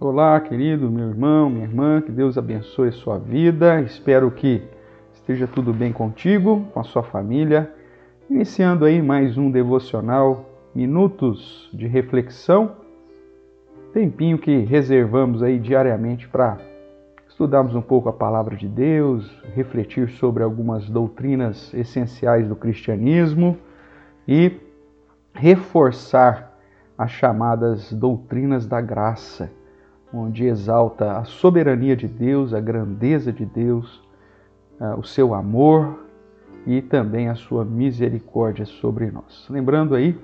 Olá, querido meu irmão, minha irmã, que Deus abençoe sua vida. Espero que esteja tudo bem contigo, com a sua família. Iniciando aí mais um devocional, minutos de reflexão, tempinho que reservamos aí diariamente para estudarmos um pouco a palavra de Deus, refletir sobre algumas doutrinas essenciais do cristianismo e reforçar as chamadas doutrinas da graça onde exalta a soberania de Deus, a grandeza de Deus, ah, o seu amor e também a sua misericórdia sobre nós. Lembrando aí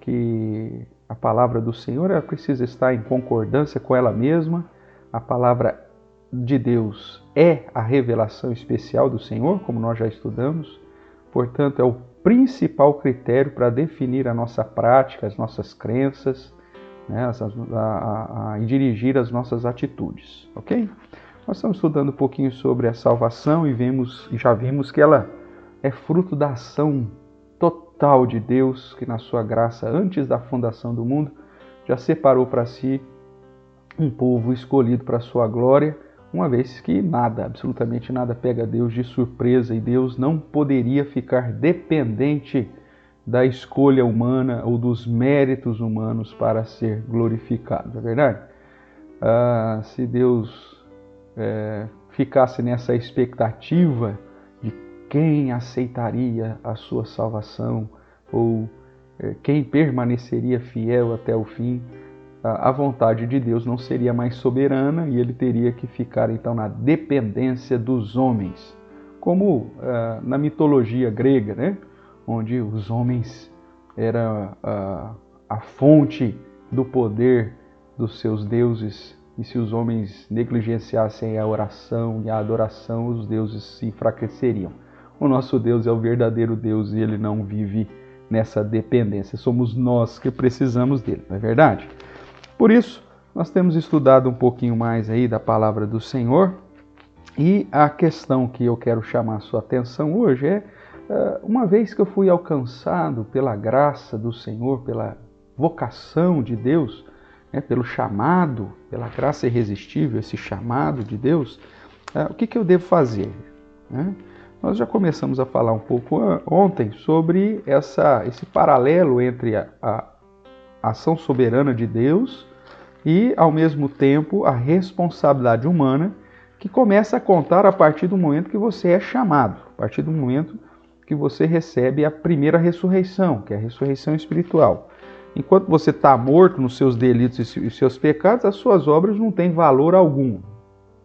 que a palavra do Senhor ela precisa estar em concordância com ela mesma. A palavra de Deus é a revelação especial do Senhor, como nós já estudamos. Portanto, é o principal critério para definir a nossa prática, as nossas crenças né, a, a, a, dirigir as nossas atitudes, ok? Nós estamos estudando um pouquinho sobre a salvação e vemos, já vimos que ela é fruto da ação total de Deus, que na sua graça, antes da fundação do mundo, já separou para si um povo escolhido para a sua glória, uma vez que nada, absolutamente nada, pega Deus de surpresa e Deus não poderia ficar dependente da escolha humana ou dos méritos humanos para ser glorificado, é verdade? Ah, se Deus é, ficasse nessa expectativa de quem aceitaria a sua salvação ou é, quem permaneceria fiel até o fim, a vontade de Deus não seria mais soberana e ele teria que ficar então na dependência dos homens, como ah, na mitologia grega, né? Onde os homens eram a, a fonte do poder dos seus deuses, e se os homens negligenciassem a oração e a adoração, os deuses se enfraqueceriam. O nosso Deus é o verdadeiro Deus e ele não vive nessa dependência. Somos nós que precisamos dele, não é verdade? Por isso, nós temos estudado um pouquinho mais aí da palavra do Senhor e a questão que eu quero chamar a sua atenção hoje é uma vez que eu fui alcançado pela graça do Senhor, pela vocação de Deus, né, pelo chamado, pela graça irresistível, esse chamado de Deus, ah, o que, que eu devo fazer? Né? Nós já começamos a falar um pouco ontem sobre essa, esse paralelo entre a, a ação soberana de Deus e, ao mesmo tempo, a responsabilidade humana que começa a contar a partir do momento que você é chamado, a partir do momento que você recebe a primeira ressurreição, que é a ressurreição espiritual. Enquanto você está morto nos seus delitos e seus pecados, as suas obras não têm valor algum.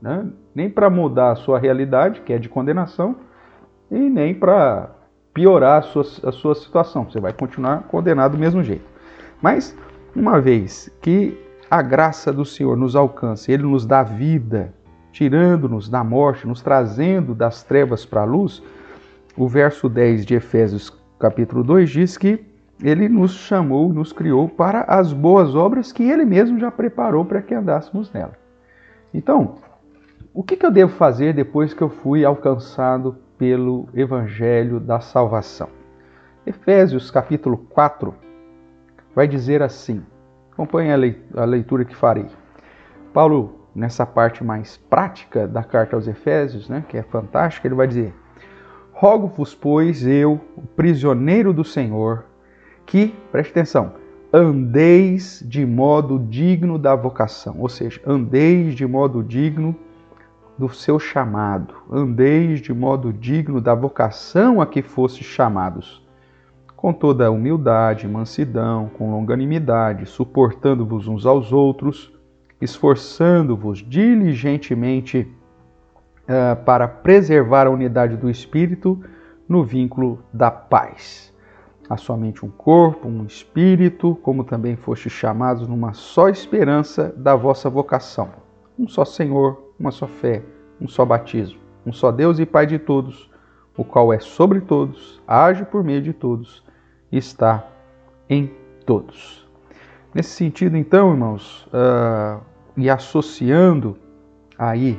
Né? Nem para mudar a sua realidade, que é de condenação, e nem para piorar a sua, a sua situação. Você vai continuar condenado do mesmo jeito. Mas, uma vez que a graça do Senhor nos alcança, Ele nos dá vida, tirando-nos da morte, nos trazendo das trevas para a luz, o verso 10 de Efésios capítulo 2 diz que ele nos chamou, nos criou para as boas obras que ele mesmo já preparou para que andássemos nela. Então, o que, eu devo fazer depois que eu fui alcançado pelo evangelho da salvação? Efésios capítulo 4 vai dizer assim: acompanhe a leitura que farei. Paulo, nessa parte mais prática da carta aos Efésios, né, que é fantástica, ele vai dizer: Rogo-vos, pois, eu, o prisioneiro do Senhor, que, preste atenção, andeis de modo digno da vocação, ou seja, andeis de modo digno do seu chamado, andeis de modo digno da vocação a que fostes chamados, com toda humildade, mansidão, com longanimidade, suportando-vos uns aos outros, esforçando-vos diligentemente uh, para preservar a unidade do espírito no vínculo da paz. Há somente um corpo, um espírito, como também foste chamados numa só esperança da vossa vocação. Um só Senhor, uma só fé, um só batismo, um só Deus e Pai de todos, o qual é sobre todos, age por meio de todos e está em todos. Nesse sentido, então, irmãos, uh, e associando aí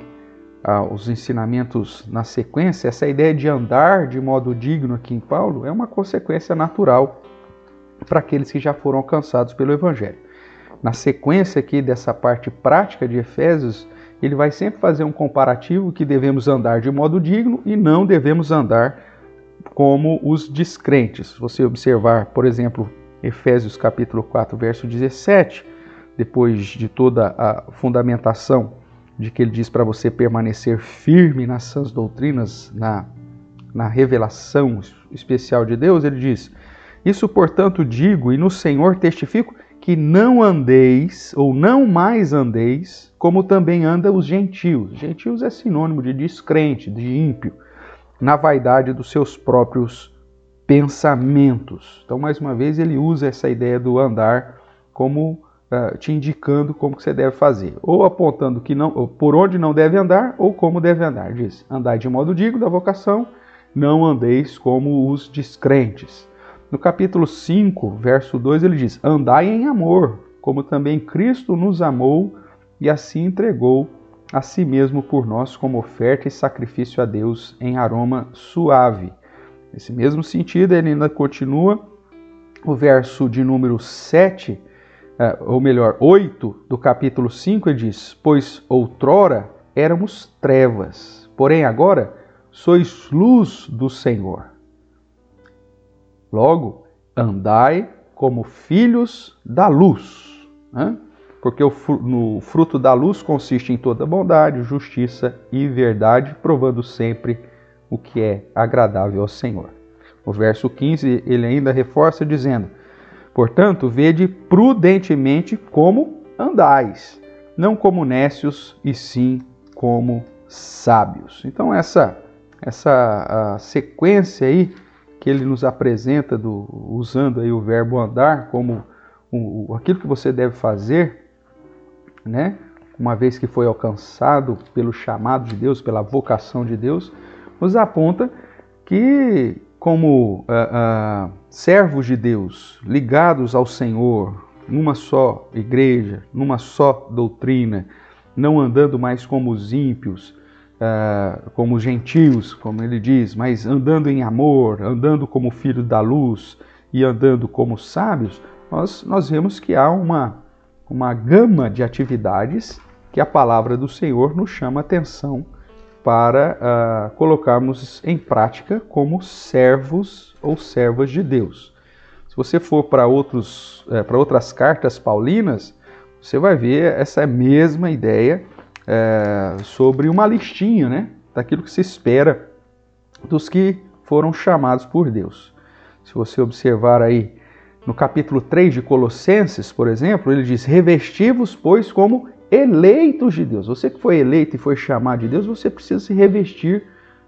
os ensinamentos na sequência, essa ideia de andar de modo digno aqui em Paulo é uma consequência natural para aqueles que já foram alcançados pelo Evangelho. na sequência aqui dessa parte prática de Efésios, ele vai sempre fazer um comparativo que devemos andar de modo digno e não devemos andar como os descrentes. Se você observar, por exemplo, Efésios capítulo 4, verso 17, depois de toda a fundamentação de que ele diz para você permanecer firme nas sãs doutrinas, na, na revelação especial de Deus, ele diz: Isso, portanto, digo e no Senhor testifico que não andeis, ou não mais andeis, como também anda os gentios. Gentios é sinônimo de descrente, de ímpio, na vaidade dos seus próprios pensamentos. Então, mais uma vez, ele usa essa ideia do andar como uh, te indicando como que você deve fazer, ou apontando que não, por onde não deve andar, ou como deve andar. Diz: andar de modo digno da vocação, não andeis como os descrentes. No capítulo 5, verso 2, ele diz: Andai em amor, como também Cristo nos amou e assim entregou a si mesmo por nós como oferta e sacrifício a Deus em aroma suave. Nesse mesmo sentido, ele ainda continua o verso de número 7, eh, ou melhor, 8 do capítulo 5, ele diz: Pois outrora éramos trevas, porém agora sois luz do Senhor. Logo, andai como filhos da luz, né? porque o fruto da luz consiste em toda bondade, justiça e verdade, provando sempre o que é agradável ao Senhor. O verso 15 ele ainda reforça dizendo: Portanto, vede prudentemente como andais, não como nécios, e sim como sábios. Então essa essa sequência aí que ele nos apresenta do, usando aí o verbo andar como o, aquilo que você deve fazer, né? Uma vez que foi alcançado pelo chamado de Deus, pela vocação de Deus, nos aponta que como uh, uh, servos de Deus, ligados ao Senhor, numa só igreja, numa só doutrina, não andando mais como os ímpios, uh, como gentios, como ele diz, mas andando em amor, andando como filhos da luz e andando como sábios, nós, nós vemos que há uma, uma gama de atividades que a palavra do Senhor nos chama atenção para uh, colocarmos em prática como servos ou servas de Deus. Se você for para outros eh, para outras cartas paulinas, você vai ver essa mesma ideia é, sobre uma listinha né, daquilo que se espera dos que foram chamados por Deus. Se você observar aí no capítulo 3 de Colossenses, por exemplo, ele diz: Revestivos, pois, como eleitos de Deus. Você que foi eleito e foi chamado de Deus, você precisa se revestir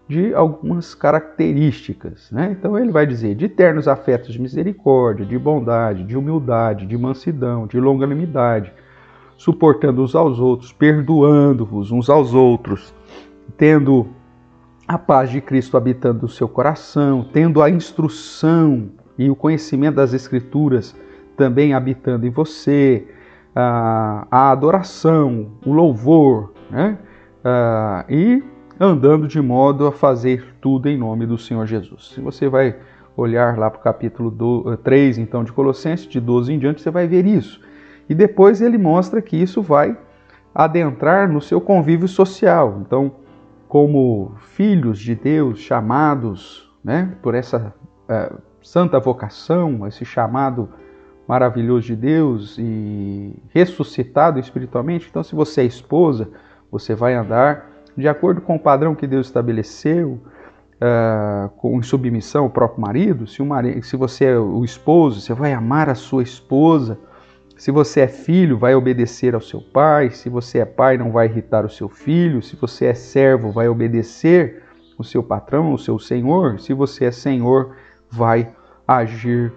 de algumas características. Né? Então ele vai dizer: de ternos afetos de misericórdia, de bondade, de humildade, de mansidão, de longanimidade suportando uns aos outros, perdoando-vos uns aos outros, tendo a paz de Cristo habitando no seu coração, tendo a instrução e o conhecimento das Escrituras também habitando em você, a, adoração, o louvor, né? e andando de modo a fazer tudo em nome do Senhor Jesus. Se você vai olhar lá para o capítulo 3, então, de Colossenses, de 12 em diante, você vai ver isso. E depois ele mostra que isso vai adentrar no seu convívio social. Então, como filhos de Deus, chamados né, por essa uh, santa vocação, esse chamado maravilhoso de Deus e ressuscitado espiritualmente, então, se você é esposa, você vai andar de acordo com o padrão que Deus estabeleceu, uh, com submissão ao próprio marido. Se, marido, se você é o esposo, você vai amar a sua esposa se você é filho, vai obedecer ao seu pai. Se você é pai, não vai irritar o seu filho. Se você é servo, vai obedecer o seu patrão, o seu senhor. Se você é senhor, vai agir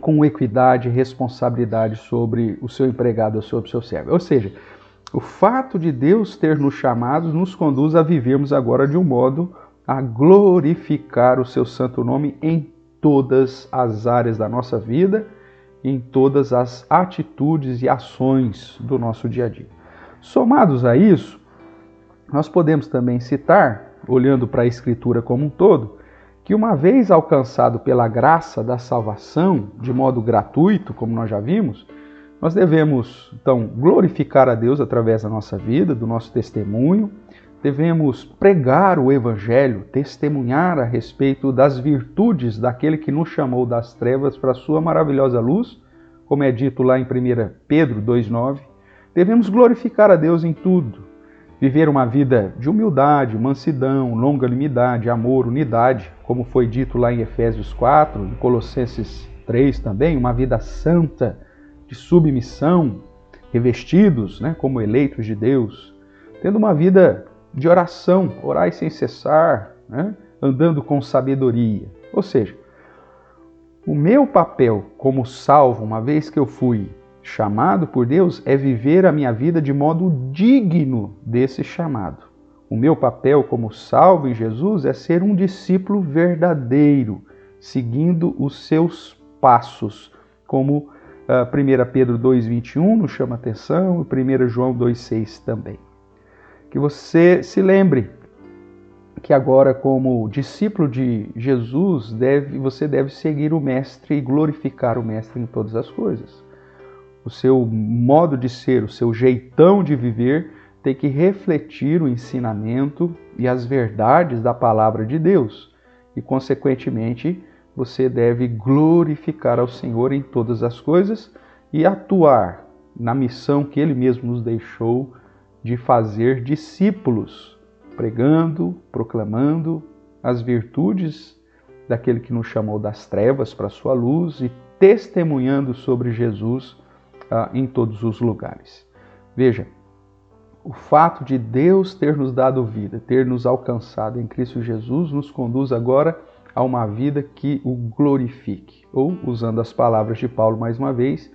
com equidade e responsabilidade sobre o seu empregado ou sobre o seu servo. Ou seja, o fato de Deus ter nos chamados nos conduz a vivermos agora de um modo a glorificar o seu santo nome em todas as áreas da nossa vida em todas as atitudes e ações do nosso dia a dia. Somados a isso, nós podemos também citar, olhando para a Escritura como um todo, que uma vez alcançado pela graça da salvação, de modo gratuito, como nós já vimos, Nós devemos, então, glorificar a Deus através da nossa vida, do nosso testemunho. Devemos pregar o Evangelho, testemunhar a respeito das virtudes daquele que nos chamou das trevas para a sua maravilhosa luz, como é dito lá em 1 Pedro 2,9. Devemos glorificar a Deus em tudo, viver uma vida de humildade, mansidão, longanimidade, amor, unidade, como foi dito lá em Efésios 4, em Colossenses 3 também, uma vida santa, de submissão, revestidos né, como eleitos de Deus, tendo uma vida de oração, orai sem cessar, né, andando com sabedoria. Ou seja, o meu papel como salvo, uma vez que eu fui chamado por Deus, é viver a minha vida de modo digno desse chamado. O meu papel como salvo em Jesus é ser um discípulo verdadeiro, seguindo os seus passos, como 1 ah, Pedro 2,21 nos chama atenção e 1 João 2,6 também. Que você se lembre que agora, como discípulo de Jesus, deve, você deve seguir o Mestre e glorificar o Mestre em todas as coisas. O seu modo de ser, o seu jeitão de viver tem que refletir o ensinamento e as verdades da palavra de Deus. E, consequentemente, você deve glorificar ao Senhor em todas as coisas e atuar na missão que Ele mesmo nos deixou de fazer discípulos, pregando, proclamando as virtudes daquele que nos chamou das trevas para a sua luz e testemunhando sobre Jesus ah, em todos os lugares. Veja, o fato de Deus ter nos dado vida, ter nos alcançado em Cristo Jesus, nos conduz agora a uma vida que o glorifique. Ou, usando as palavras de Paulo mais uma vez,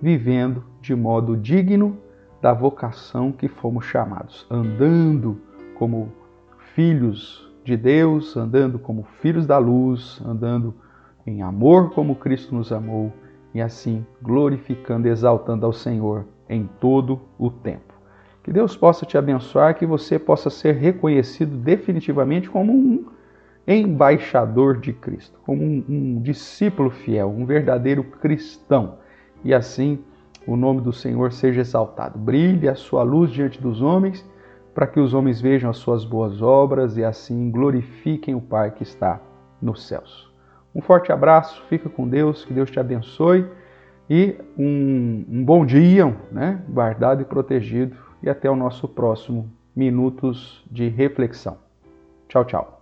vivendo de modo digno da vocação que fomos chamados, andando como filhos de Deus, andando como filhos da luz, andando em amor como Cristo nos amou e assim glorificando exaltando ao Senhor em todo o tempo. Que Deus possa te abençoar, que você possa ser reconhecido definitivamente como um embaixador de Cristo, como um, um discípulo fiel, um verdadeiro cristão. E assim o nome do Senhor seja exaltado. Brilhe a sua luz diante dos homens, para que os homens vejam as suas boas obras e assim glorifiquem o Pai que está nos céus. Um forte abraço, fica com Deus, que Deus te abençoe e um, um bom dia, né? guardado e protegido. E até o nosso próximo Minutos de Reflexão. Tchau, tchau.